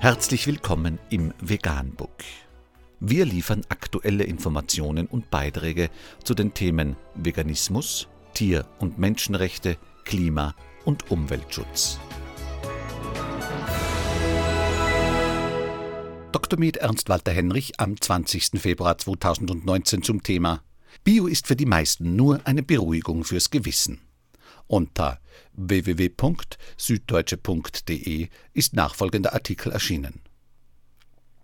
Herzlich willkommen im Veganbook. Wir liefern aktuelle Informationen und Beiträge zu den Themen Veganismus, Tier- und Menschenrechte, Klima- und Umweltschutz. Dr. Med Ernst Walter Henrich am 20. Februar 2019 zum Thema Bio ist für die meisten nur eine Beruhigung fürs Gewissen. Unter www.süddeutsche.de ist nachfolgender Artikel erschienen.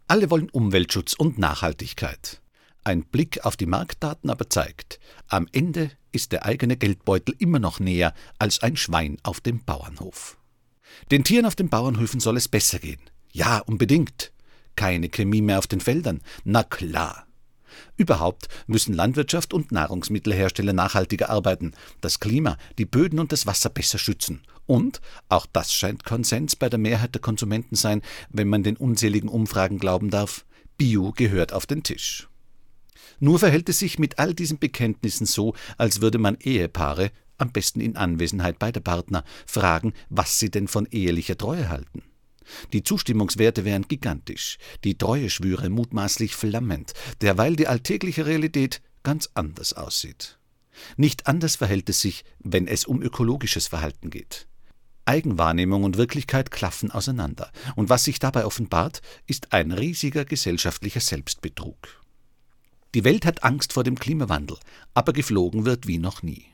Alle wollen Umweltschutz und Nachhaltigkeit. Ein Blick auf die Marktdaten aber zeigt, am Ende ist der eigene Geldbeutel immer noch näher als ein Schwein auf dem Bauernhof. Den Tieren auf den Bauernhöfen soll es besser gehen. Ja, unbedingt. Keine Chemie mehr auf den Feldern. Na klar. Überhaupt müssen Landwirtschaft und Nahrungsmittelhersteller nachhaltiger arbeiten, das Klima, die Böden und das Wasser besser schützen. Und, auch das scheint Konsens bei der Mehrheit der Konsumenten sein, wenn man den unzähligen Umfragen glauben darf, Bio gehört auf den Tisch. Nur verhält es sich mit all diesen Bekenntnissen so, als würde man Ehepaare, am besten in Anwesenheit beider Partner, fragen, was sie denn von ehelicher Treue halten. Die Zustimmungswerte wären gigantisch, die Treueschwüre mutmaßlich flammend, derweil die alltägliche Realität ganz anders aussieht. Nicht anders verhält es sich, wenn es um ökologisches Verhalten geht. Eigenwahrnehmung und Wirklichkeit klaffen auseinander, und was sich dabei offenbart, ist ein riesiger gesellschaftlicher Selbstbetrug. Die Welt hat Angst vor dem Klimawandel, aber geflogen wird wie noch nie.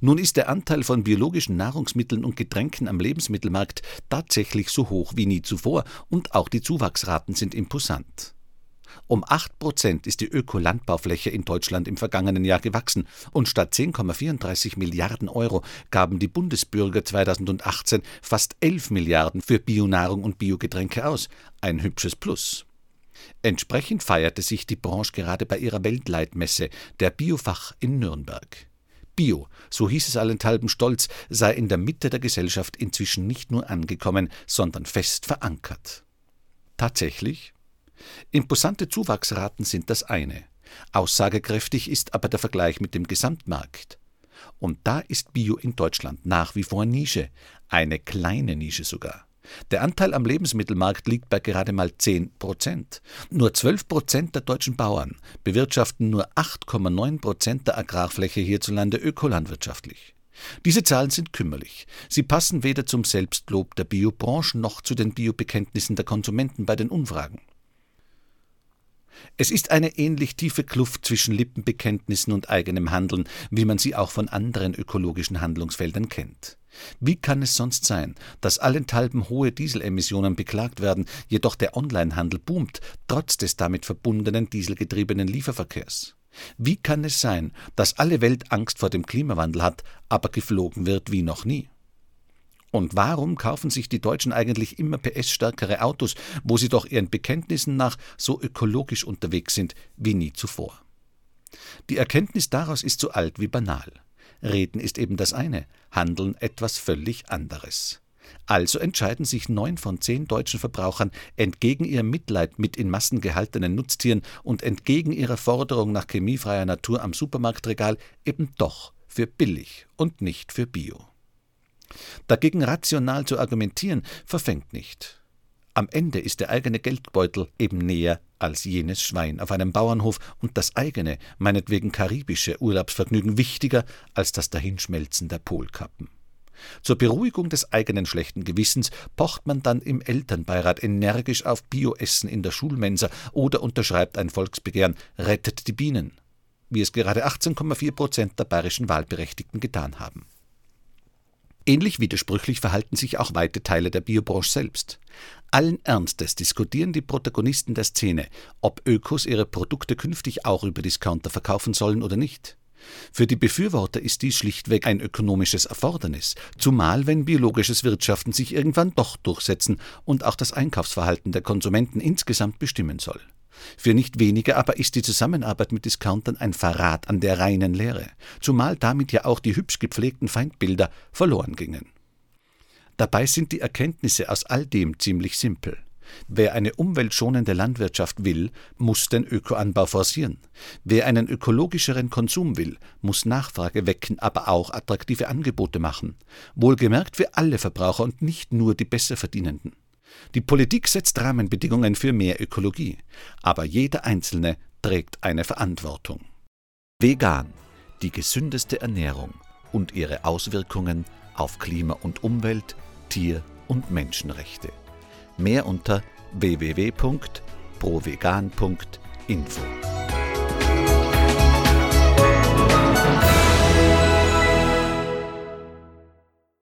Nun ist der Anteil von biologischen Nahrungsmitteln und Getränken am Lebensmittelmarkt tatsächlich so hoch wie nie zuvor und auch die Zuwachsraten sind imposant. Um 8 Prozent ist die Ökolandbaufläche in Deutschland im vergangenen Jahr gewachsen und statt 10,34 Milliarden Euro gaben die Bundesbürger 2018 fast 11 Milliarden für Bionahrung und Biogetränke aus. Ein hübsches Plus. Entsprechend feierte sich die Branche gerade bei ihrer Weltleitmesse, der Biofach in Nürnberg. Bio, so hieß es allenthalben stolz, sei in der Mitte der Gesellschaft inzwischen nicht nur angekommen, sondern fest verankert. Tatsächlich? Imposante Zuwachsraten sind das eine. Aussagekräftig ist aber der Vergleich mit dem Gesamtmarkt. Und da ist Bio in Deutschland nach wie vor Nische, eine kleine Nische sogar. Der Anteil am Lebensmittelmarkt liegt bei gerade mal 10 Prozent. Nur 12 Prozent der deutschen Bauern bewirtschaften nur 8,9 Prozent der Agrarfläche hierzulande ökolandwirtschaftlich. Diese Zahlen sind kümmerlich. Sie passen weder zum Selbstlob der Biobranche noch zu den Biobekenntnissen der Konsumenten bei den Umfragen. Es ist eine ähnlich tiefe Kluft zwischen Lippenbekenntnissen und eigenem Handeln, wie man sie auch von anderen ökologischen Handlungsfeldern kennt. Wie kann es sonst sein, dass allenthalben hohe Dieselemissionen beklagt werden, jedoch der Onlinehandel boomt, trotz des damit verbundenen dieselgetriebenen Lieferverkehrs? Wie kann es sein, dass alle Welt Angst vor dem Klimawandel hat, aber geflogen wird wie noch nie? Und warum kaufen sich die Deutschen eigentlich immer PS-stärkere Autos, wo sie doch ihren Bekenntnissen nach so ökologisch unterwegs sind wie nie zuvor? Die Erkenntnis daraus ist so alt wie banal. Reden ist eben das eine, Handeln etwas völlig anderes. Also entscheiden sich neun von zehn deutschen Verbrauchern entgegen ihrem Mitleid mit in Massen gehaltenen Nutztieren und entgegen ihrer Forderung nach chemiefreier Natur am Supermarktregal eben doch für billig und nicht für Bio. Dagegen rational zu argumentieren, verfängt nicht. Am Ende ist der eigene Geldbeutel eben näher als jenes Schwein auf einem Bauernhof und das eigene, meinetwegen karibische Urlaubsvergnügen wichtiger als das Dahinschmelzen der Polkappen. Zur Beruhigung des eigenen schlechten Gewissens pocht man dann im Elternbeirat energisch auf Bioessen in der Schulmensa oder unterschreibt ein Volksbegehren Rettet die Bienen, wie es gerade 18,4 Prozent der bayerischen Wahlberechtigten getan haben. Ähnlich widersprüchlich verhalten sich auch weite Teile der Biobranche selbst. Allen Ernstes diskutieren die Protagonisten der Szene, ob Ökos ihre Produkte künftig auch über Discounter verkaufen sollen oder nicht. Für die Befürworter ist dies schlichtweg ein ökonomisches Erfordernis, zumal wenn biologisches Wirtschaften sich irgendwann doch durchsetzen und auch das Einkaufsverhalten der Konsumenten insgesamt bestimmen soll. Für nicht wenige aber ist die Zusammenarbeit mit Discountern ein Verrat an der reinen Lehre, zumal damit ja auch die hübsch gepflegten Feindbilder verloren gingen. Dabei sind die Erkenntnisse aus all dem ziemlich simpel. Wer eine umweltschonende Landwirtschaft will, muss den Ökoanbau forcieren. Wer einen ökologischeren Konsum will, muss Nachfrage wecken, aber auch attraktive Angebote machen. Wohlgemerkt für alle Verbraucher und nicht nur die Besserverdienenden. Die Politik setzt Rahmenbedingungen für mehr Ökologie, aber jeder Einzelne trägt eine Verantwortung. Vegan, die gesündeste Ernährung und ihre Auswirkungen auf Klima und Umwelt, Tier- und Menschenrechte. Mehr unter www.provegan.info.